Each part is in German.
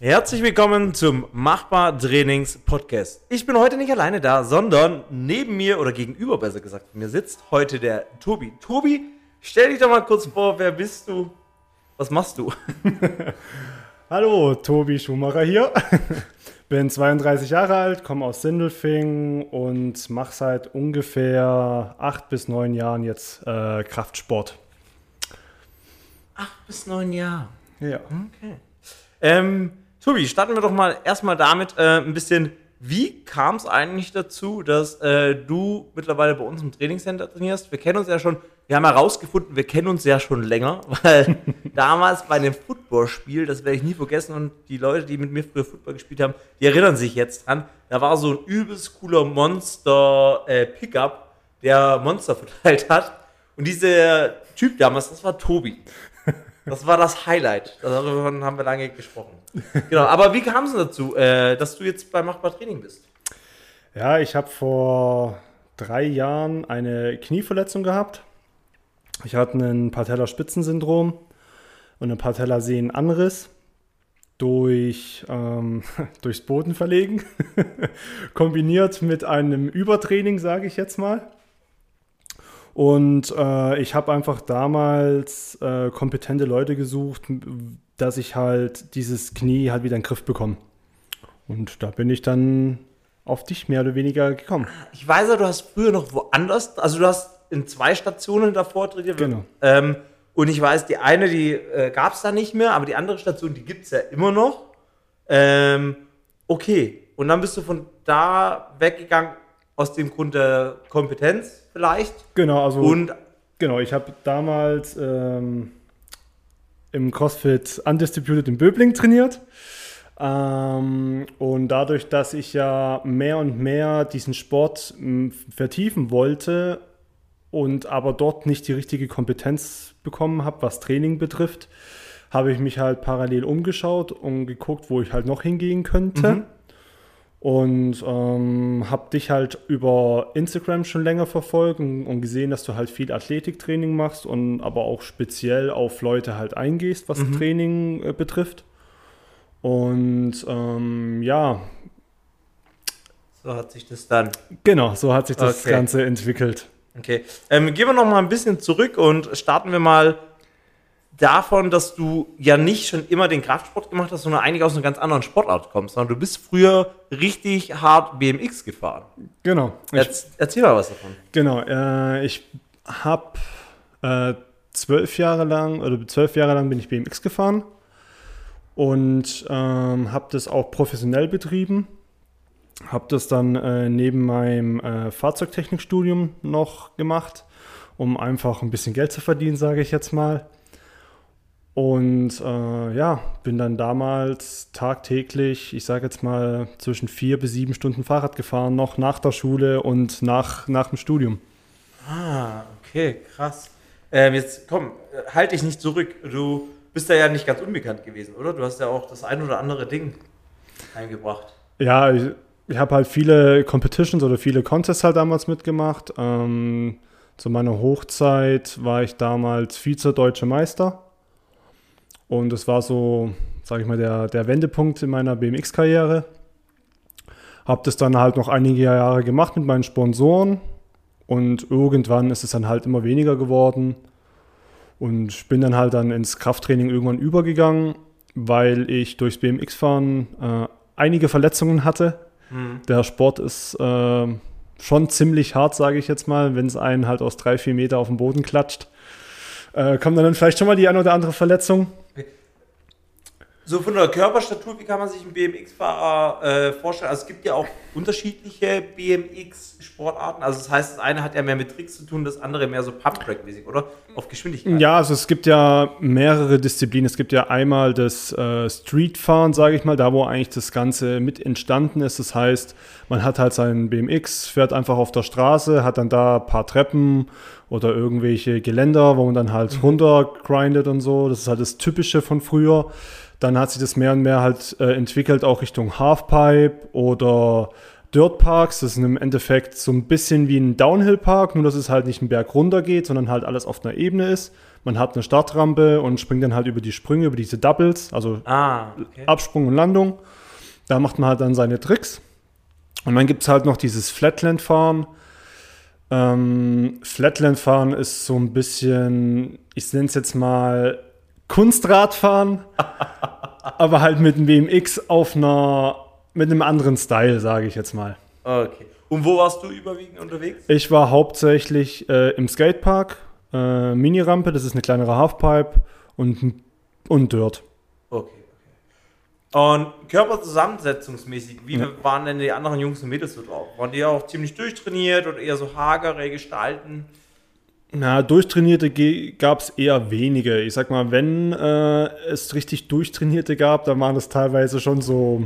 Herzlich willkommen zum Machbar Trainings Podcast. Ich bin heute nicht alleine da, sondern neben mir oder gegenüber besser gesagt mir sitzt heute der Tobi. Tobi, stell dich doch mal kurz vor, wer bist du? Was machst du? Hallo, Tobi Schumacher hier. Bin 32 Jahre alt, komme aus Sindelfing und mache seit ungefähr acht bis neun Jahren jetzt äh, Kraftsport. Acht bis neun Jahre. Ja. Okay. Ähm, Tobi, starten wir doch mal erstmal damit äh, ein bisschen, wie kam es eigentlich dazu, dass äh, du mittlerweile bei uns im Trainingscenter trainierst? Wir kennen uns ja schon, wir haben herausgefunden, wir kennen uns ja schon länger, weil damals bei einem Footballspiel, das werde ich nie vergessen und die Leute, die mit mir früher Football gespielt haben, die erinnern sich jetzt dran, da war so ein übelst cooler Monster-Pickup, äh, der Monster verteilt hat und dieser Typ damals, das war Tobi. Das war das Highlight. Darüber haben wir lange gesprochen. Genau, aber wie kam es dazu, äh, dass du jetzt bei Machbar Training bist? Ja, ich habe vor drei Jahren eine Knieverletzung gehabt. Ich hatte ein Patellaspitzensyndrom und einen Patellasehnenanriss durch, ähm, durchs Boden verlegen, kombiniert mit einem Übertraining, sage ich jetzt mal. Und äh, ich habe einfach damals äh, kompetente Leute gesucht, dass ich halt dieses Knie halt wieder in den Griff bekomme. Und da bin ich dann auf dich mehr oder weniger gekommen. Ich weiß ja, du hast früher noch woanders, also du hast in zwei Stationen davor trainiert. Genau. Ähm, und ich weiß, die eine, die äh, gab es da nicht mehr, aber die andere Station, die gibt es ja immer noch. Ähm, okay. Und dann bist du von da weggegangen aus dem Grund der Kompetenz vielleicht. Genau, also. Und genau, ich habe damals ähm, im CrossFit Undistributed in Böbling trainiert. Ähm, und dadurch, dass ich ja mehr und mehr diesen Sport m, vertiefen wollte und aber dort nicht die richtige Kompetenz bekommen habe, was Training betrifft, habe ich mich halt parallel umgeschaut und geguckt, wo ich halt noch hingehen könnte. Mhm. Und ähm, habe dich halt über Instagram schon länger verfolgt und, und gesehen, dass du halt viel Athletiktraining machst und aber auch speziell auf Leute halt eingehst, was Mhm. Training äh, betrifft. Und ähm, ja, so hat sich das dann. genau, so hat sich das Okay. Ganze entwickelt. Okay. Ähm, gehen wir noch mal ein bisschen zurück und starten wir mal davon, dass du ja nicht schon immer den Kraftsport gemacht hast, sondern eigentlich aus einer ganz anderen Sportart kommst, sondern du bist früher richtig hart BMX gefahren. Genau. Ich, Erz, erzähl mal was davon. genau. Äh, ich habe äh, zwölf Jahre lang oder zwölf Jahre lang bin ich BMX gefahren und ähm, habe das auch professionell betrieben. Habe das dann äh, neben meinem äh, Fahrzeugtechnikstudium noch gemacht, um einfach ein bisschen Geld zu verdienen, sage ich jetzt mal. Und äh, ja, bin dann damals tagtäglich, ich sage jetzt mal, zwischen vier bis sieben Stunden Fahrrad gefahren, noch nach der Schule und nach, nach dem Studium. Ah, okay, krass. Ähm, jetzt komm, äh, halt dich nicht zurück. Du bist da ja nicht ganz unbekannt gewesen, oder? Du hast ja auch das ein oder andere Ding eingebracht. Ja, ich, ich habe halt viele Competitions oder viele Contests halt damals mitgemacht. Ähm, zu meiner Hochzeit war ich damals Vize-Deutsche Meister. Und es war so, sage ich mal, der, der Wendepunkt in meiner BMX-Karriere. Habe das dann halt noch einige Jahre gemacht mit meinen Sponsoren. Und irgendwann ist es dann halt immer weniger geworden. Und bin dann halt dann ins Krafttraining irgendwann übergegangen, weil ich durchs BMX-Fahren äh, einige Verletzungen hatte. Der Sport ist äh, schon ziemlich hart, sage ich jetzt mal, wenn es einen halt aus drei, vier Meter auf den Boden klatscht. Äh, kommt dann vielleicht schon mal die eine oder andere Verletzung. So von der Körperstatur, wie kann man sich einen BMX-Fahrer äh, vorstellen? Also es gibt ja auch unterschiedliche BMX-Sportarten. Also das heißt, das eine hat ja mehr mit Tricks zu tun, das andere mehr so Pump-Track-mäßig, oder? Auf Geschwindigkeit. Ja, also es gibt ja mehrere Disziplinen. Es gibt ja einmal das äh, Streetfahren, sage ich mal, da wo eigentlich das Ganze mit entstanden ist. Das heißt, man hat halt seinen BMX, fährt einfach auf der Straße, hat dann da ein paar Treppen oder irgendwelche Geländer, wo man dann halt runtergrindet und so. Das ist halt das Typische von früher. Dann hat sich das mehr und mehr halt äh, entwickelt, auch Richtung Halfpipe oder Dirtparks. Das ist im Endeffekt so ein bisschen wie ein Downhill-Park, nur dass es halt nicht einen Berg runter geht, sondern halt alles auf einer Ebene ist. Man hat eine Startrampe und springt dann halt über die Sprünge, über diese Doubles, also Ah, okay. Absprung und Landung. Da macht man halt dann seine Tricks. Und dann gibt es halt noch dieses Flatland-Fahren. Ähm, Flatland-Fahren ist so ein bisschen, ich nenne es jetzt mal Kunstradfahren, aber halt mit einem BMX auf einer, mit einem anderen Style, sage ich jetzt mal. Okay. Und wo warst du überwiegend unterwegs? Ich war hauptsächlich äh, im Skatepark, äh, Mini-Rampe, das ist eine kleinere Halfpipe und, und Dirt. Okay, okay. Und körperzusammensetzungsmäßig, wie Ja. waren denn die anderen Jungs und Mädels so drauf? Waren die auch ziemlich durchtrainiert oder eher so hagere Gestalten? Na, durchtrainierte gab es eher wenige. Ich sag mal, wenn äh, es richtig durchtrainierte gab, dann waren es teilweise schon so,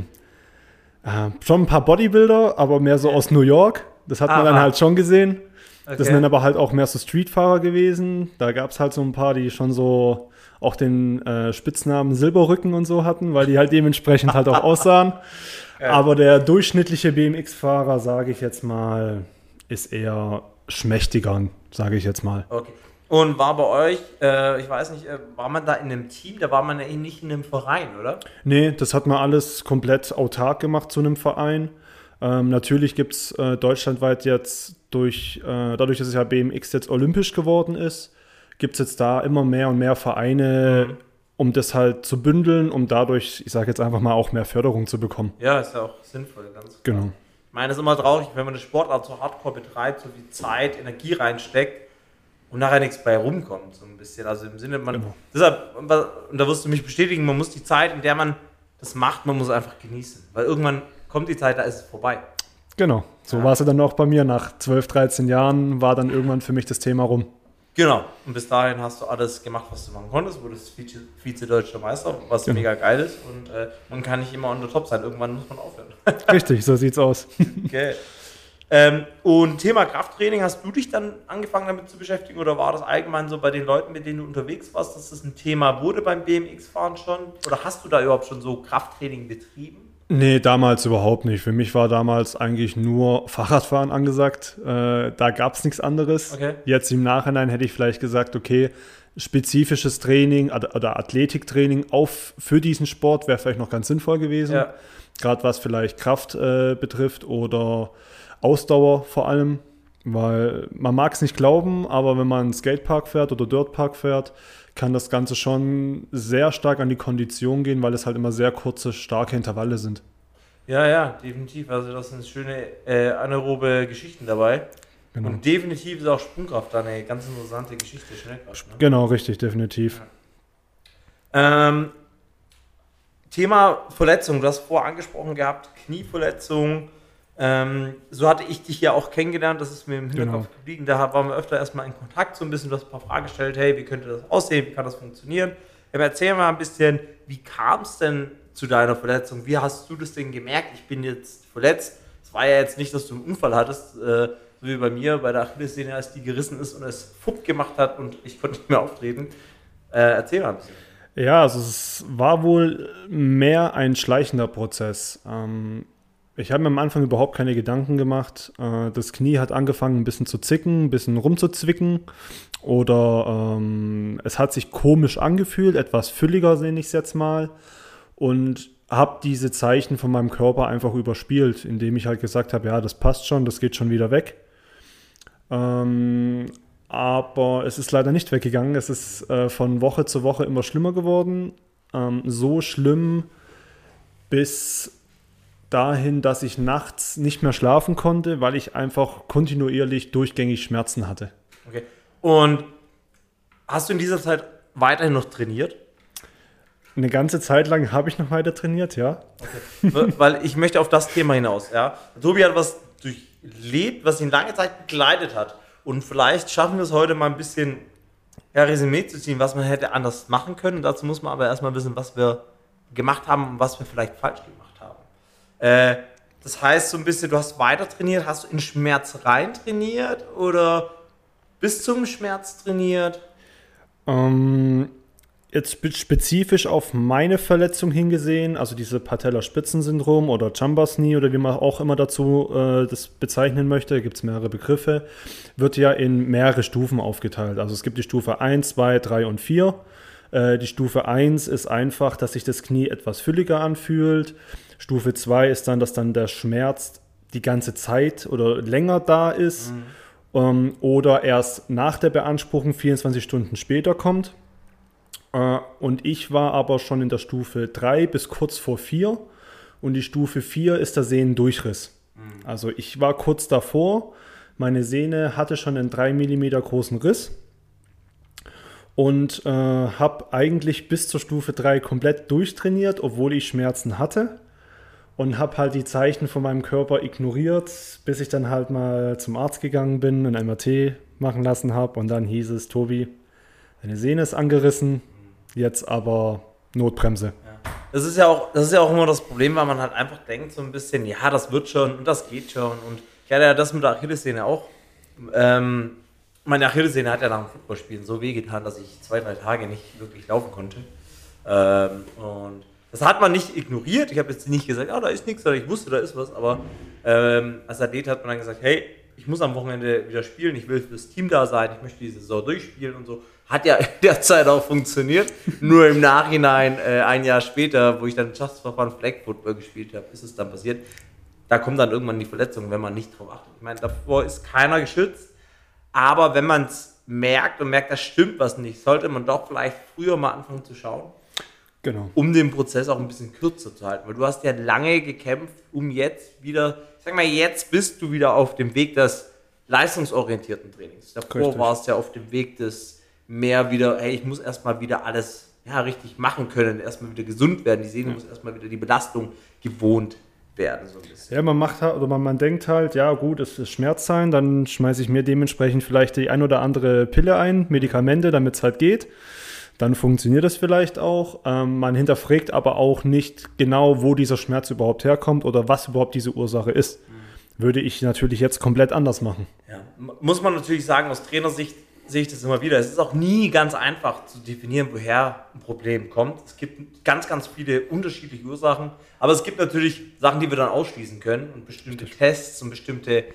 äh, schon ein paar Bodybuilder, aber mehr so aus New York. Das hat man Aha. dann halt schon gesehen. Das Okay. sind dann aber halt auch mehr so Streetfahrer gewesen. Da gab es halt so ein paar, die schon so auch den äh, Spitznamen Silberrücken und so hatten, weil die halt dementsprechend halt auch aussahen. Ja. Aber der durchschnittliche BMX-Fahrer, sage ich jetzt mal, ist eher schmächtiger, sage ich jetzt mal. Okay. Und war bei euch, äh, ich weiß nicht, äh, war man da in einem Team? Da war man ja eh nicht in einem Verein, oder? Nee, das hat man alles komplett autark gemacht zu einem Verein. Ähm, natürlich gibt es äh, deutschlandweit jetzt durch, äh, dadurch, dass es ja BMX jetzt olympisch geworden ist, gibt es jetzt da immer mehr und mehr Vereine, Mhm. um das halt zu bündeln, um dadurch, ich sage jetzt einfach mal, auch mehr Förderung zu bekommen. Ja, ist ja auch sinnvoll, ganz klar. Genau. Ich meine, es ist immer traurig, wenn man eine Sportart so hardcore betreibt, so viel Zeit, Energie reinsteckt und nachher nichts bei rumkommt, so ein bisschen. Also im Sinne, man. Genau. Deshalb, und da wirst du mich bestätigen, man muss die Zeit, in der man das macht, man muss einfach genießen. Weil irgendwann kommt die Zeit, da ist es vorbei. Genau. So Ja. war es ja dann auch bei mir. Nach 12, 13 Jahren war dann irgendwann für mich das Thema rum. Genau. Und bis dahin hast du alles gemacht, was du machen konntest, wurdest Vize- Vize-Deutscher Meister, was Genau. mega geil ist. Und äh, man kann nicht immer on the top sein. Irgendwann muss man aufhören. Richtig, so sieht's aus. Okay. Ähm, und Thema Krafttraining, hast du dich dann angefangen damit zu beschäftigen oder war das allgemein so bei den Leuten, mit denen du unterwegs warst, dass das ein Thema wurde beim BMX-Fahren schon? Oder hast du da überhaupt schon so Krafttraining betrieben? Nee, damals überhaupt nicht. Für mich war damals eigentlich nur Fahrradfahren angesagt. Äh, da gab es nichts anderes. Okay. Jetzt im Nachhinein hätte ich vielleicht gesagt, okay, spezifisches Training oder Athletiktraining auf, für diesen Sport wäre vielleicht noch ganz sinnvoll gewesen. Ja. Gerade was vielleicht Kraft äh, betrifft oder Ausdauer vor allem. Weil man mag es nicht glauben, aber wenn man einen Skatepark fährt oder Dirtpark fährt, kann das Ganze schon sehr stark an die Kondition gehen, weil es halt immer sehr kurze, starke Intervalle sind. Ja, ja, definitiv. Also das sind schöne äh, anaerobe Geschichten dabei. Genau. Und definitiv ist auch Sprungkraft da eine ganz interessante Geschichte, Schnellkraft. Ne? Genau, richtig, definitiv. Ähm, Thema Verletzung, du hast vorher angesprochen gehabt, Knieverletzung. Ähm, so hatte ich dich ja auch kennengelernt, das ist mir im Hinterkopf Genau. geblieben. Da waren wir öfter erstmal in Kontakt, so ein bisschen, du hast ein paar Fragen gestellt, hey, wie könnte das aussehen, wie kann das funktionieren? Aber erzähl mal ein bisschen, wie kam es denn zu deiner Verletzung? Wie hast du das denn gemerkt? Ich bin jetzt verletzt. Es war ja jetzt nicht, dass du einen Unfall hattest, äh, so wie bei mir bei der Achillessehne, als die gerissen ist und es fupp gemacht hat und ich konnte nicht mehr auftreten. Äh, erzähl mal ein bisschen. Ja, also es war wohl mehr ein schleichender Prozess. Ähm, ich habe mir am Anfang überhaupt keine Gedanken gemacht. Äh, das Knie hat angefangen ein bisschen zu zicken, ein bisschen rumzuzwicken. Oder ähm, es hat sich komisch angefühlt, etwas fülliger nenne ich es jetzt mal. Und habe diese Zeichen von meinem Körper einfach überspielt, indem ich halt gesagt habe, ja, das passt schon, das geht schon wieder weg. Ähm, aber es ist leider nicht weggegangen. Es ist äh, von Woche zu Woche immer schlimmer geworden. Ähm, so schlimm bis dahin, dass ich nachts nicht mehr schlafen konnte, weil ich einfach kontinuierlich durchgängig Schmerzen hatte. Okay. Und hast du in dieser Zeit weiterhin noch trainiert? Eine ganze Zeit lang habe ich noch weiter trainiert, ja. Okay. Weil ich möchte auf das Thema hinaus. Ja? Tobi hat was durchlebt, was ihn lange Zeit begleitet hat. Und vielleicht schaffen wir es heute mal ein bisschen ja, Resümee zu ziehen, was man hätte anders machen können. Dazu muss man aber erstmal wissen, was wir gemacht haben und was wir vielleicht falsch gemacht haben. Äh, das heißt so ein bisschen, du hast weiter trainiert, hast du in Schmerz rein trainiert oder bis zum Schmerz trainiert? Ähm, jetzt spezifisch auf meine Verletzung hingesehen, also diese Patellaspitzensyndrom oder Jumbers Knee oder wie man auch immer dazu äh, das bezeichnen möchte, gibt es mehrere Begriffe, wird ja in mehrere Stufen aufgeteilt. Also es gibt die Stufe 1, 2, 3 und 4. Äh, die Stufe 1 ist einfach, dass sich das Knie etwas fülliger anfühlt. Stufe 2 ist dann, dass dann der Schmerz die ganze Zeit oder länger da ist. Mhm. Ähm, oder erst nach der Beanspruchung 24 Stunden später kommt. Äh, und ich war aber schon in der Stufe 3 bis kurz vor 4. Und die Stufe 4 ist der Sehnendurchriss. Mhm. Also ich war kurz davor. Meine Sehne hatte schon einen 3 mm großen Riss und äh, habe eigentlich bis zur Stufe 3 komplett durchtrainiert, obwohl ich Schmerzen hatte und habe halt die Zeichen von meinem Körper ignoriert, bis ich dann halt mal zum Arzt gegangen bin, ein MRT machen lassen habe und dann hieß es, Tobi, deine Sehne ist angerissen, jetzt aber Notbremse. Das ist ja auch, das ist ja auch immer das Problem, weil man halt einfach denkt so ein bisschen, ja, das wird schon und das geht schon und ich hatte ja das mit der Achillessehne auch. Ähm, meine Achillessehne hat ja nach dem Footballspielen so wehgetan, dass ich zwei, drei Tage nicht wirklich laufen konnte. Ähm, und das hat man nicht ignoriert. Ich habe jetzt nicht gesagt, ja, da ist nichts, oder ich wusste, da ist was. Aber ähm, als Athlet hat man dann gesagt, hey, ich muss am Wochenende wieder spielen, ich will für das Team da sein, ich möchte die Saison durchspielen und so. Hat ja in der Zeit auch funktioniert. Nur im Nachhinein, äh, ein Jahr später, wo ich dann Just for Fun Flag Football gespielt habe, ist es dann passiert. Da kommt dann irgendwann die Verletzung, wenn man nicht drauf achtet. Ich meine, davor ist keiner geschützt. Aber wenn man es merkt und merkt, da stimmt was nicht, sollte man doch vielleicht früher mal anfangen zu schauen. Genau. Um den Prozess auch ein bisschen kürzer zu halten. Weil du hast ja lange gekämpft, um jetzt wieder, ich sag mal, jetzt bist du wieder auf dem Weg des leistungsorientierten Trainings. Davor warst du ja auf dem Weg des mehr wieder, hey, ich muss erstmal wieder alles ja, richtig machen können, erstmal wieder gesund werden. Die Sehne ja. muss erstmal wieder die Belastung gewohnt werden, so ein bisschen. Ja, man macht halt, oder man, man denkt halt, ja gut, es ist Schmerzzahlen, dann schmeiße ich mir dementsprechend vielleicht die ein oder andere Pille ein, Medikamente, damit es halt geht. Dann funktioniert das vielleicht auch. Ähm, man hinterfragt aber auch nicht genau, wo dieser Schmerz überhaupt herkommt oder was überhaupt diese Ursache ist. Mhm. Würde ich natürlich jetzt komplett anders machen. Ja. Muss man natürlich sagen, aus Trainersicht sehe ich das immer wieder. Es ist auch nie ganz einfach zu definieren, woher ein Problem kommt. Es gibt ganz, ganz viele unterschiedliche Ursachen. Aber es gibt natürlich Sachen, die wir dann ausschließen können und bestimmte Tests und bestimmte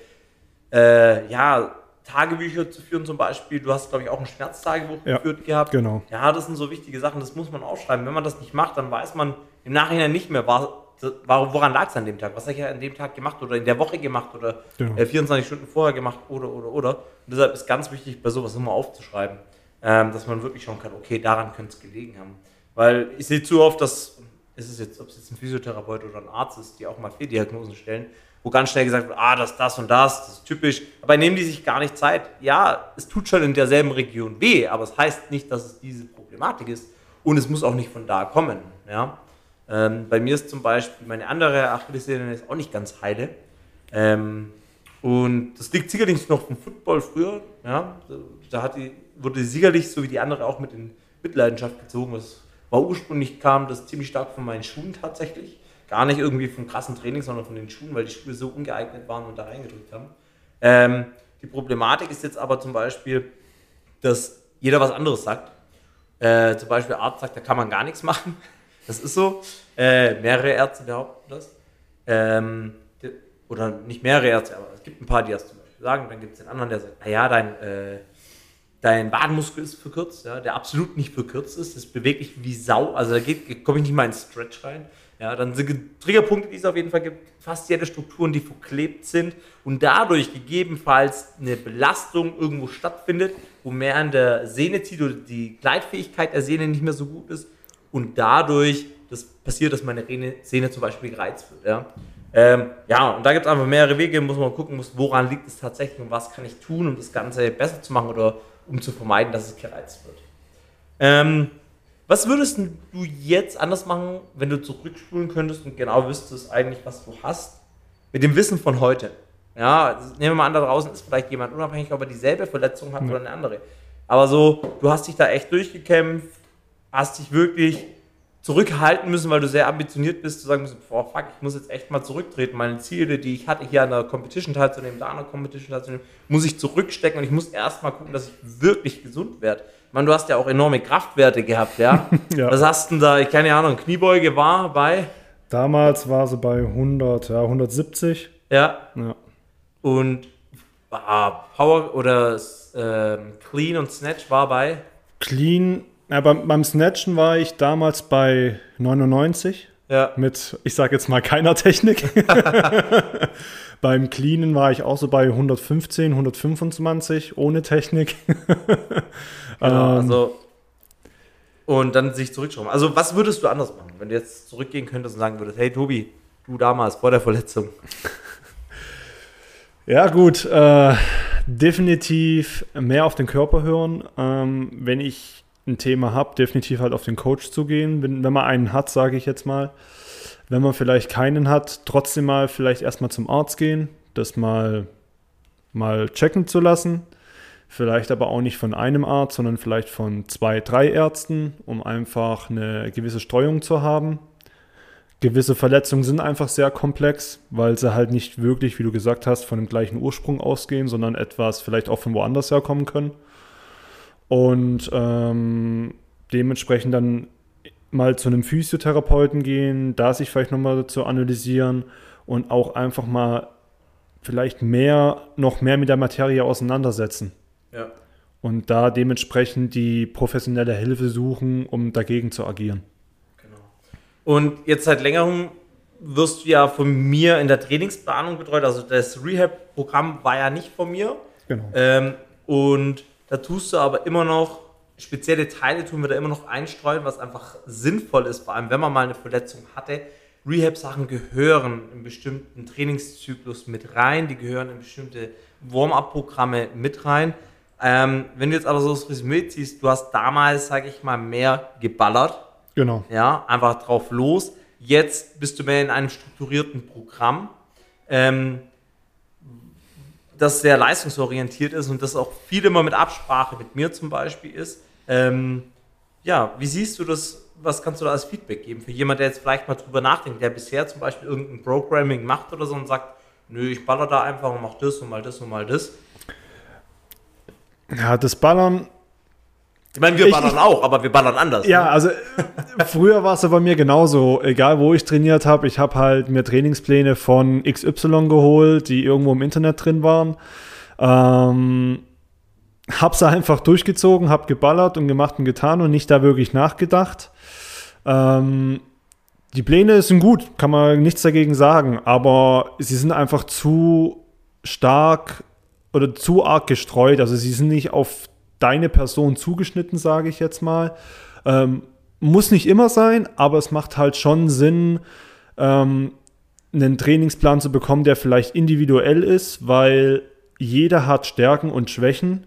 äh, ja, Tagebücher zu führen zum Beispiel. Du hast, glaube ich, auch ein Schmerztagebuch ja, geführt gehabt. Genau. Ja, das sind so wichtige Sachen, das muss man aufschreiben. Wenn man das nicht macht, dann weiß man im Nachhinein nicht mehr, war, woran lag es an dem Tag? Was habe ich an dem Tag gemacht oder in der Woche gemacht oder genau. äh, 24 Stunden vorher gemacht oder, oder, oder. Und deshalb ist ganz wichtig, bei sowas immer aufzuschreiben, ähm, dass man wirklich schauen kann, okay, daran könnte es gelegen haben. Weil ich sehe zu oft, dass, ist es jetzt, ob es jetzt ein Physiotherapeut oder ein Arzt ist, die auch mal Fehldiagnosen stellen, wo ganz schnell gesagt wird, ah, das, das und das, das ist typisch. Aber nehmen die sich gar nicht Zeit. Ja, es tut schon in derselben Region weh, aber es heißt nicht, dass es diese Problematik ist und es muss auch nicht von da kommen. Ja? Ähm, bei mir ist zum Beispiel meine andere Achillessehne ist auch nicht ganz heile. Ähm, und das liegt sicherlich noch vom Football früher. Ja? Da hat die, wurde sicherlich, so wie die andere, auch mit in Mitleidenschaft gezogen. Das war ursprünglich, kam das ziemlich stark von meinen Schuhen tatsächlich. Gar nicht irgendwie vom krassen Training, sondern von den Schuhen, weil die Schuhe so ungeeignet waren und da reingedrückt haben. Ähm, die Problematik ist jetzt aber zum Beispiel, dass jeder was anderes sagt. Äh, zum Beispiel Arzt sagt, da kann man gar nichts machen. Das ist so. Äh, mehrere Ärzte behaupten das. Ähm, oder nicht mehrere Ärzte, aber es gibt ein paar, die das zum Beispiel sagen. Dann gibt es den anderen, der sagt, naja, dein, äh, dein Wadenmuskel ist verkürzt, ja, der absolut nicht verkürzt ist. Das bewegt sich wie Sau. Also da komme ich nicht mal ins Stretch rein. Ja, dann sind Triggerpunkte, die es auf jeden Fall gibt, fast jede Strukturen, die verklebt sind und dadurch gegebenenfalls eine Belastung irgendwo stattfindet, wo mehr an der Sehne zieht oder die Gleitfähigkeit der Sehne nicht mehr so gut ist und dadurch das passiert, dass meine Sehne zum Beispiel gereizt wird. Ja, ähm, ja und da gibt es einfach mehrere Wege, muss man gucken, muss, woran liegt es tatsächlich und was kann ich tun, um das Ganze besser zu machen oder um zu vermeiden, dass es gereizt wird. Ähm, was würdest du jetzt anders machen, wenn du zurückspulen könntest und genau wüsstest eigentlich, was du hast, mit dem Wissen von heute? Ja, nehmen wir mal an, da draußen ist vielleicht jemand unabhängig, ob er dieselbe Verletzung hat ja. oder eine andere. Aber so, du hast dich da echt durchgekämpft, hast dich wirklich zurückhalten müssen, weil du sehr ambitioniert bist, zu sagen müssen, boah, fuck, ich muss jetzt echt mal zurücktreten. Meine Ziele, die ich hatte, hier an der Competition teilzunehmen, da an der Competition teilzunehmen, muss ich zurückstecken und ich muss erst mal gucken, dass ich wirklich gesund werde. Ich meine, du hast ja auch enorme Kraftwerte gehabt, ja? Ja. Was hast du denn da? Ich keine Ahnung, Kniebeuge war bei, Damals war sie bei 100, ja, 170. ja, Ja. und ah, Power oder ähm, Clean und Snatch war bei, Clean, ja, beim, beim Snatchen war ich damals bei 99 ja, mit, ich sage jetzt mal, keiner Technik. beim Cleanen war ich auch so bei 115, 125 ohne Technik. Genau, Ähm, also und dann sich zurückschrauben. Also was würdest du anders machen, wenn du jetzt zurückgehen könntest und sagen würdest, hey Tobi, du damals vor der Verletzung. Ja, gut. Äh, definitiv mehr auf den Körper hören. Ähm, wenn ich ein Thema habe, definitiv halt auf den Coach zu gehen. Wenn, wenn man einen hat, sage ich jetzt mal. Wenn man vielleicht keinen hat, trotzdem mal vielleicht erstmal zum Arzt gehen, das mal, mal checken zu lassen. Vielleicht aber auch nicht von einem Arzt, sondern vielleicht von zwei, drei Ärzten, um einfach eine gewisse Streuung zu haben. Gewisse Verletzungen sind einfach sehr komplex, weil sie halt nicht wirklich, wie du gesagt hast, von dem gleichen Ursprung ausgehen, sondern etwas vielleicht auch von woanders herkommen können. Und ähm, dementsprechend dann mal zu einem Physiotherapeuten gehen, da sich vielleicht nochmal zu analysieren und auch einfach mal vielleicht mehr, noch mehr mit der Materie auseinandersetzen. Ja. Und da dementsprechend die professionelle Hilfe suchen, um dagegen zu agieren. Genau. Und jetzt seit längerem wirst du ja von mir in der Trainingsplanung betreut. Also das Rehab-Programm war ja nicht von mir. Genau. Ähm, und da tust du aber immer noch, spezielle Teile tun wir da immer noch einstreuen, was einfach sinnvoll ist, vor allem wenn man mal eine Verletzung hatte. Rehab-Sachen gehören in bestimmten Trainingszyklus mit rein, die gehören in bestimmte Warm-up-Programme mit rein. Ähm, wenn du jetzt aber so das Resümee ziehst, du hast damals, sage ich mal, mehr geballert, Genau. ja, einfach drauf los. Jetzt bist du mehr in einem strukturierten Programm, ähm, das sehr leistungsorientiert ist und das auch viel immer mit Absprache mit mir zum Beispiel ist. Ähm, ja, wie siehst du das? Was kannst du da als Feedback geben für jemand, der jetzt vielleicht mal drüber nachdenkt, der bisher zum Beispiel irgendein Programming macht oder so und sagt, nö, ich baller da einfach und mach das und mal das und mal das. Ja, das Ballern, Ich meine, wir Ich- ballern auch, aber wir ballern anders. Ja, ne? also äh, früher war es ja bei mir genauso. Egal, wo ich trainiert habe, ich habe halt mir Trainingspläne von XY geholt, die irgendwo im Internet drin waren. Ähm, sie einfach durchgezogen, hab geballert und gemacht und getan und nicht da wirklich nachgedacht. Ähm, die Pläne sind gut, kann man nichts dagegen sagen, aber sie sind einfach zu stark oder zu arg gestreut. Also sie sind nicht auf deine Person zugeschnitten, sage ich jetzt mal. Ähm, muss nicht immer sein, aber es macht halt schon Sinn, ähm, einen Trainingsplan zu bekommen, der vielleicht individuell ist, weil jeder hat Stärken und Schwächen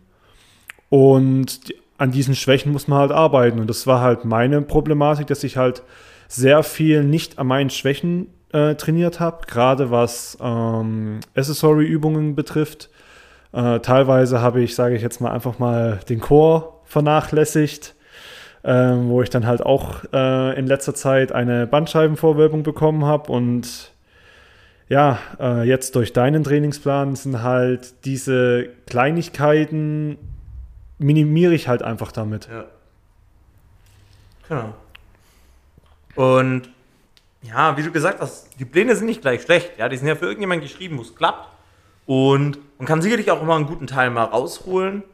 und die- an diesen Schwächen muss man halt arbeiten. Und das war halt meine Problematik, dass ich halt sehr viel nicht an meinen Schwächen äh, trainiert habe, gerade was ähm, Accessory-Übungen betrifft. Äh, teilweise habe ich, sage ich jetzt mal, einfach mal den Chor vernachlässigt, ähm, wo ich dann halt auch äh, in letzter Zeit eine Bandscheibenvorwölbung bekommen habe und ja, äh, jetzt durch deinen Trainingsplan sind halt diese Kleinigkeiten minimiere ich halt einfach damit. Ja. Genau. Und ja, wie du gesagt hast, die Pläne sind nicht gleich schlecht. Ja, die sind ja für irgendjemanden geschrieben, wo es klappt. Und man kann sicherlich auch immer einen guten Teil mal rausholen.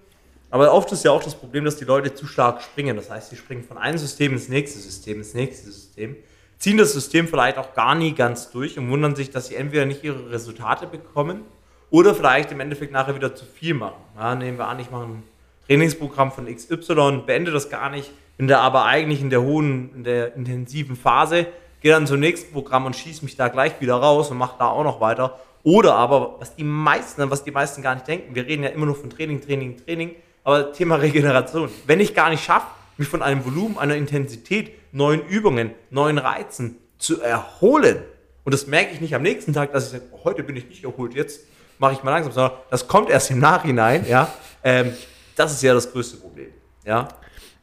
Aber oft ist ja auch das Problem, dass die Leute zu stark springen. Das heißt, sie springen von einem System ins nächste System, ins nächste System, ziehen das System vielleicht auch gar nie ganz durch und wundern sich, dass sie entweder nicht ihre Resultate bekommen oder vielleicht im Endeffekt nachher wieder zu viel machen. Ja, nehmen wir an, ich mache ein Trainingsprogramm von XY, beende das gar nicht, bin da aber eigentlich in der hohen, in der intensiven Phase, gehe dann zum nächsten Programm und schieße mich da gleich wieder raus und mache da auch noch weiter. Oder aber, was die meisten, was die meisten gar nicht denken, wir reden ja immer nur von Training, Training, Training, aber Thema Regeneration. Wenn ich gar nicht schaffe, mich von einem Volumen, einer Intensität, neuen Übungen, neuen Reizen zu erholen, und das merke ich nicht am nächsten Tag, dass ich sage, oh, heute bin ich nicht erholt, jetzt mache ich mal langsam, sondern das kommt erst im Nachhinein, ja. Ähm, das ist ja das größte Problem, ja.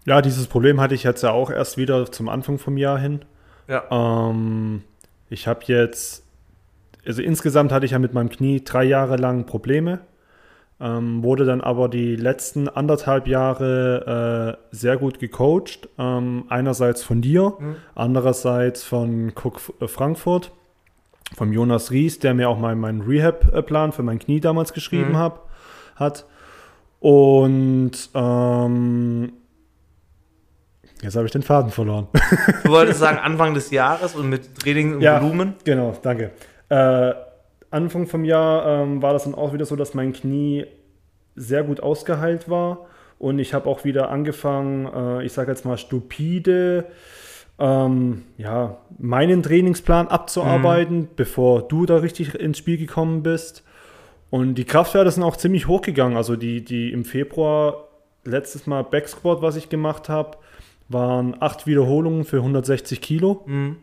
Ja, dieses Problem hatte ich jetzt ja auch erst wieder zum Anfang vom Jahr hin. Ja. Ähm, ich habe jetzt, also insgesamt hatte ich ja mit meinem Knie drei Jahre lang Probleme, ähm, wurde dann aber die letzten anderthalb Jahre äh, sehr gut gecoacht. Ähm, einerseits von dir, Mhm. andererseits von Cook äh, Frankfurt, vom Jonas Ries, der mir auch meinen mein Rehab-Plan für mein Knie damals geschrieben Mhm. hab, hat. Und ähm, jetzt habe ich den Faden verloren. Du wolltest sagen Anfang des Jahres und mit Training und Ja. Volumen. Genau, danke. Äh, Anfang vom Jahr ähm, war das dann auch wieder so, dass mein Knie sehr gut ausgeheilt war. Und ich habe auch wieder angefangen, äh, ich sage jetzt mal stupide, ähm, ja, meinen Trainingsplan abzuarbeiten, bevor du da richtig ins Spiel gekommen bist. Und die Kraftwerte sind auch ziemlich hochgegangen. Also die, die im Februar letztes Mal Backsquat, was ich gemacht habe, waren acht Wiederholungen für 160 Kilo. Mhm.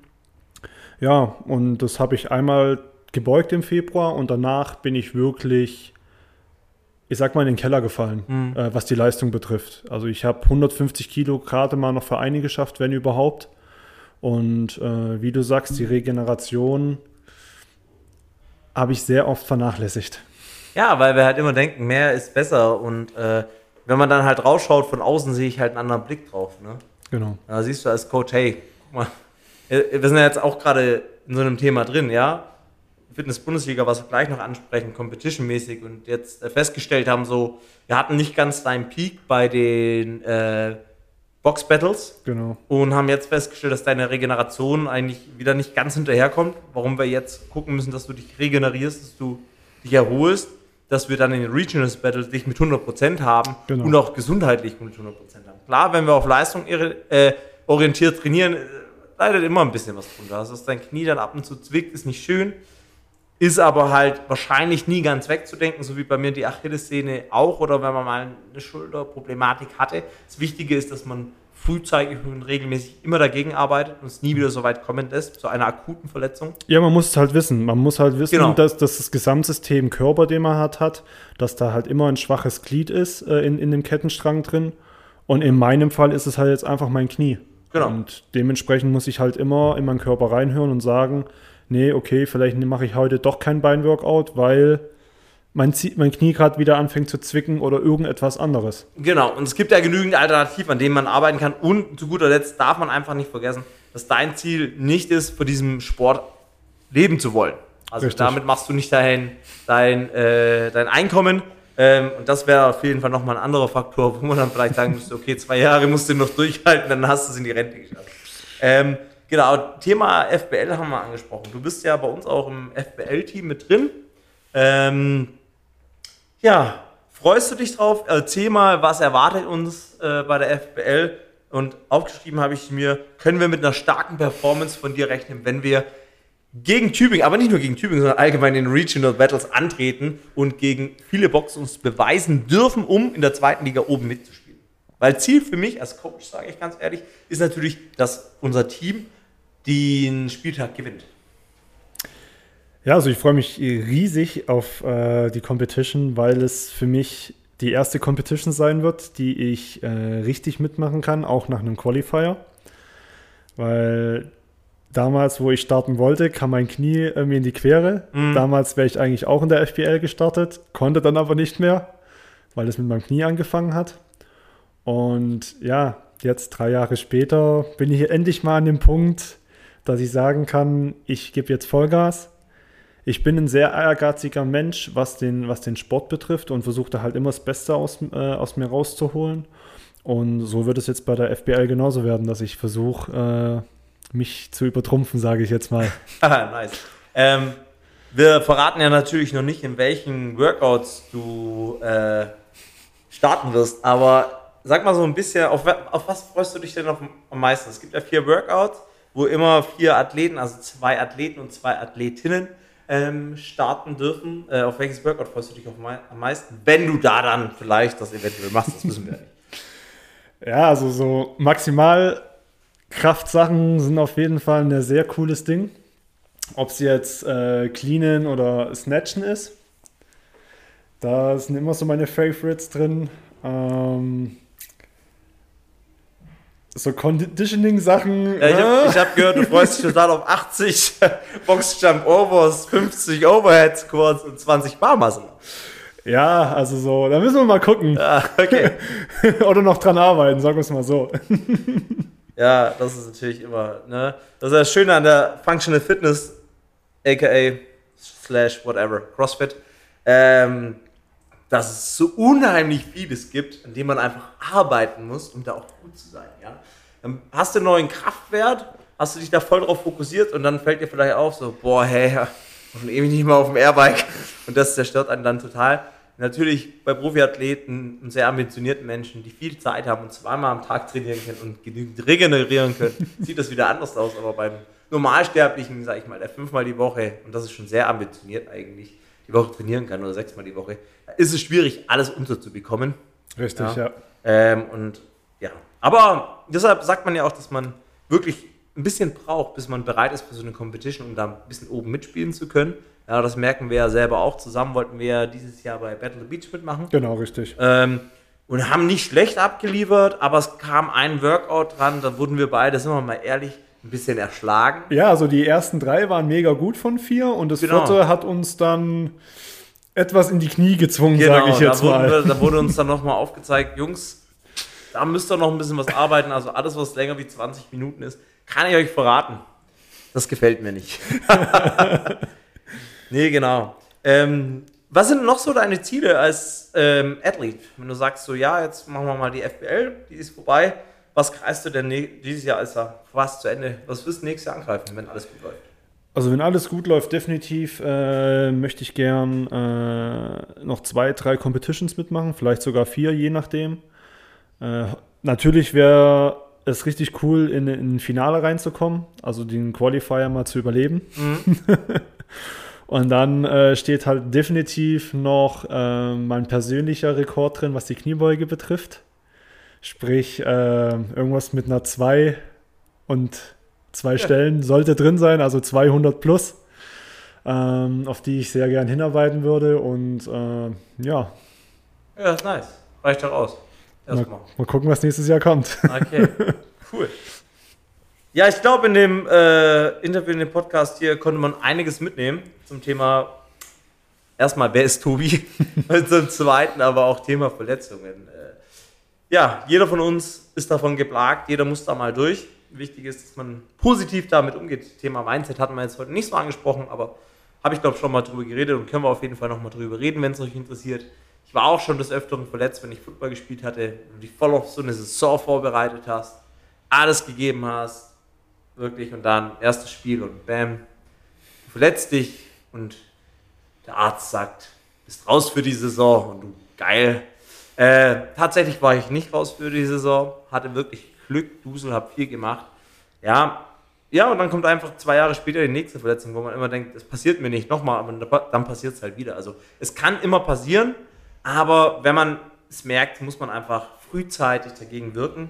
Ja, und das habe ich einmal gebeugt im Februar und danach bin ich wirklich, ich sag mal, in den Keller gefallen, Mhm. äh, was die Leistung betrifft. Also ich habe 150 Kilo gerade mal noch Vereine geschafft, wenn überhaupt. Und äh, wie du sagst, die Regeneration habe ich sehr oft vernachlässigt. Ja, weil wir halt immer denken, mehr ist besser. Und äh, wenn man dann halt rausschaut, von außen sehe ich halt einen anderen Blick drauf. Ne? Genau. Da siehst du als Coach, hey, guck mal, wir sind ja jetzt auch gerade in so einem Thema drin, ja. Fitness-Bundesliga, was wir gleich noch ansprechen, competition-mäßig und jetzt äh, festgestellt haben, so, wir hatten nicht ganz deinen Peak bei den äh, Box-Battles Genau. und haben jetzt festgestellt, dass deine Regeneration eigentlich wieder nicht ganz hinterherkommt. Warum wir jetzt gucken müssen, dass du dich regenerierst, dass du dich erholst, dass wir dann in den Regionals Battles dich mit 100% haben Genau. und auch gesundheitlich mit 100% haben. Klar, wenn wir auf Leistung äh, orientiert trainieren, äh, leidet immer ein bisschen was drunter. Also, dass dein Knie dann ab und zu zwickt, ist nicht schön. Ist aber halt wahrscheinlich nie ganz wegzudenken, so wie bei mir die Achillessehne auch oder wenn man mal eine Schulterproblematik hatte. Das Wichtige ist, dass man frühzeitig und regelmäßig immer dagegen arbeitet und es nie wieder so weit kommen lässt, zu einer akuten Verletzung. Ja, man muss es halt wissen. Man muss halt wissen, Genau. dass, dass das Gesamtsystem Körper, den man hat, hat, dass da halt immer ein schwaches Glied ist äh, in, in dem Kettenstrang drin. Und in meinem Fall ist es halt jetzt einfach mein Knie. Genau. Und dementsprechend muss ich halt immer in meinen Körper reinhören und sagen, nee, okay, vielleicht mache ich heute doch kein Beinworkout, weil mein, Zie- mein Knie gerade wieder anfängt zu zwicken oder irgendetwas anderes. Genau, und es gibt ja genügend Alternativen, an denen man arbeiten kann. Und zu guter Letzt darf man einfach nicht vergessen, dass dein Ziel nicht ist, für diesen Sport leben zu wollen. Also Richtig. damit machst du nicht dein, dein, äh, dein Einkommen. Ähm, und das wäre auf jeden Fall nochmal ein anderer Faktor, wo man dann vielleicht sagen müsste, okay, zwei Jahre musst du noch durchhalten, dann hast du es in die Rente geschafft. Ähm, genau, Thema FBL haben wir angesprochen. Du bist ja bei uns auch im FBL-Team mit drin. Ähm, ja, freust du dich drauf? Erzähl mal, was erwartet uns äh, bei der FBL? Und aufgeschrieben habe ich mir, können wir mit einer starken Performance von dir rechnen, wenn wir gegen Tübingen, aber nicht nur gegen Tübingen, sondern allgemein in Regional Battles antreten und gegen viele Boxen uns beweisen dürfen, um in der zweiten Liga oben mitzuspielen. Weil Ziel für mich als Coach, sage ich ganz ehrlich, ist natürlich, dass unser Team den Spieltag gewinnt. Ja, also ich freue mich riesig auf äh, die Competition, weil es für mich die erste Competition sein wird, die ich äh, richtig mitmachen kann, auch nach einem Qualifier. Weil damals, wo ich starten wollte, kam mein Knie äh, mir in die Quere. Damals wäre ich eigentlich auch in der FPL gestartet, konnte dann aber nicht mehr, weil es mit meinem Knie angefangen hat. Und ja, jetzt drei Jahre später bin ich endlich mal an dem Punkt, dass ich sagen kann, ich gebe jetzt Vollgas. Ich bin ein sehr ehrgeiziger Mensch, was den, was den Sport betrifft und versuche da halt immer das Beste aus, äh, aus mir rauszuholen. Und so wird es jetzt bei der FBL genauso werden, dass ich versuche, äh, mich zu übertrumpfen, sage ich jetzt mal. Haha, nice. Ähm, wir verraten ja natürlich noch nicht, in welchen Workouts du äh, starten wirst, aber sag mal so ein bisschen, auf, auf was freust du dich denn noch am meisten? Es gibt ja vier Workouts, wo immer vier Athleten, also zwei Athleten und zwei Athletinnen ähm, starten dürfen. Äh, auf welches Workout freust du dich am meisten? Wenn du da dann vielleicht das eventuell machst, das wissen wir ja nicht. Ja, also so maximal Kraftsachen sind auf jeden Fall ein sehr cooles Ding. Ob es jetzt äh, Cleanen oder Snatchen ist. Da sind immer so meine Favorites drin. Ähm, so Conditioning-Sachen. Ja, ich habe äh? hab gehört, du freust dich total auf 80 Boxjump Overs, 50 Overhead Squats und 20 Barmuscle. ja, also so, da müssen wir mal gucken. Ja, okay. Oder noch dran arbeiten, sagen wir es mal so. Ja, das ist natürlich immer, ne? Das ist das Schöne an der Functional Fitness, aka slash whatever, CrossFit, ähm, dass es so unheimlich vieles gibt, an dem man einfach arbeiten muss, um da auch gut zu sein, ja? Dann hast du einen neuen Kraftwert, hast du dich da voll drauf fokussiert und dann fällt dir vielleicht auf, so, boah, hey, ja, schon ewig nicht mal auf dem Airbike und das zerstört einen dann total. Natürlich bei Profiathleten und sehr ambitionierten Menschen, die viel Zeit haben und zweimal am Tag trainieren können und genügend regenerieren können, sieht das wieder anders aus. Aber beim Normalsterblichen, sag ich mal, der fünfmal die Woche, und das ist schon sehr ambitioniert eigentlich, die Woche trainieren kann oder sechsmal die Woche, ist es schwierig, alles unterzubekommen. Richtig, Ja. ja. Ähm, und ja, aber deshalb sagt man ja auch, dass man wirklich ein bisschen braucht, bis man bereit ist für so eine Competition, um da ein bisschen oben mitspielen zu können. Ja, das merken wir ja selber auch. Zusammen wollten wir dieses Jahr bei Battle the Beach mitmachen. Genau, richtig. Ähm, und haben nicht schlecht abgeliefert, aber es kam ein Workout dran, da wurden wir beide, sind wir mal ehrlich, ein bisschen erschlagen. Ja, also die ersten drei waren mega gut von vier und das Genau. vierte hat uns dann etwas in die Knie gezwungen, Genau, sage ich jetzt da, mal. Wir, da wurde uns dann nochmal aufgezeigt, Jungs, da müsst ihr noch ein bisschen was arbeiten. Also alles, was länger wie 20 Minuten ist, kann ich euch verraten. Das gefällt mir nicht. nee, genau. Ähm, was sind noch so deine Ziele als ähm, Athlet? Wenn du sagst, so ja, jetzt machen wir mal die FBL, die ist vorbei. Was kreist du denn dieses Jahr ist ja fast zu Ende? Was wirst du nächstes Jahr angreifen, wenn alles gut läuft? Also wenn alles gut läuft, definitiv äh, möchte ich gern äh, noch zwei, drei Competitions mitmachen, vielleicht sogar vier, je nachdem. Äh, natürlich wäre es richtig cool, in, in ein Finale reinzukommen, also den Qualifier mal zu überleben. Und dann äh, steht halt definitiv noch äh, mein persönlicher Rekord drin, was die Kniebeuge betrifft. Sprich, äh, irgendwas mit einer 2 und zwei Stellen sollte drin sein, also 200 plus, ähm, auf die ich sehr gern hinarbeiten würde. Und äh, ja, Ja, ist nice. Reicht doch aus. Erstmal. mal gucken, was nächstes Jahr kommt. Okay, cool. Ja, ich glaube, in dem äh, Interview, in dem Podcast hier konnte man einiges mitnehmen zum Thema erstmal, wer ist Tobi? Und zum Zweiten aber auch Thema Verletzungen. Äh, ja, jeder von uns ist davon geplagt, jeder muss da mal durch. Wichtig ist, dass man positiv damit umgeht. Thema Mindset hatten wir jetzt heute nicht so angesprochen, aber habe ich glaube schon mal drüber geredet und können wir auf jeden Fall noch mal drüber reden, wenn es euch interessiert. Ich war auch schon des Öfteren verletzt, wenn ich Football gespielt hatte und dich voll auf so eine Saison vorbereitet hast, alles gegeben hast, wirklich, und dann erstes Spiel und bam, du verletzt dich und der Arzt sagt, bist raus für die Saison und du, geil. Äh, tatsächlich war ich nicht raus für die Saison, hatte wirklich Glück, Dusel, hab viel gemacht. Ja, ja, und dann kommt einfach zwei Jahre später die nächste Verletzung, wo man immer denkt, es passiert mir nicht nochmal, aber dann passiert es halt wieder. Also es kann immer passieren, aber wenn man es merkt, muss man einfach frühzeitig dagegen wirken.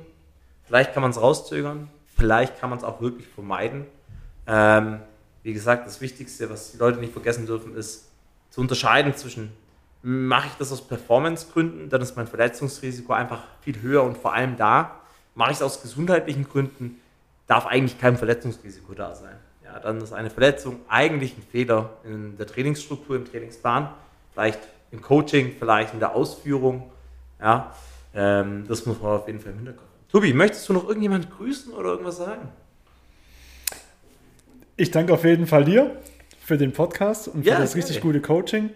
Vielleicht kann man es rauszögern, vielleicht kann man es auch wirklich vermeiden. Ähm, wie gesagt, das Wichtigste, was die Leute nicht vergessen dürfen, ist zu unterscheiden zwischen, mache ich das aus Performancegründen, dann ist mein Verletzungsrisiko einfach viel höher und vor allem da, mache ich es aus gesundheitlichen Gründen, darf eigentlich kein Verletzungsrisiko da sein. Ja, dann ist eine Verletzung eigentlich ein Fehler in der Trainingsstruktur, im Trainingsplan, vielleicht im Coaching, vielleicht in der Ausführung. Ja, ähm, das muss man auf jeden Fall im Hinterkopf. Tobi, möchtest du noch irgendjemand grüßen oder irgendwas sagen? Ich danke auf jeden Fall dir für den Podcast und für Ja, das richtig gute Coaching.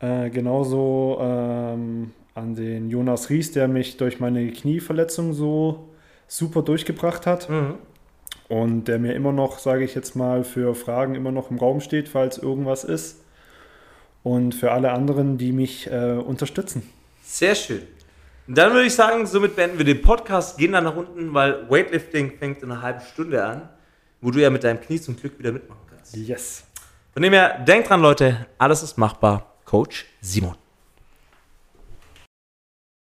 Äh, genauso ähm, an den Jonas Ries, der mich durch meine Knieverletzung so super durchgebracht hat Mhm. und der mir immer noch, sage ich jetzt mal, für Fragen immer noch im Raum steht, falls irgendwas ist. Und für alle anderen, die mich äh, unterstützen. Sehr schön. Und dann würde ich sagen, somit beenden wir den Podcast, gehen dann nach unten, weil Weightlifting fängt in einer halben Stunde an, wo du ja mit deinem Knie zum Glück wieder mitmachen kannst. Yes. Von dem her, denkt dran, Leute, alles ist machbar. Coach Simon.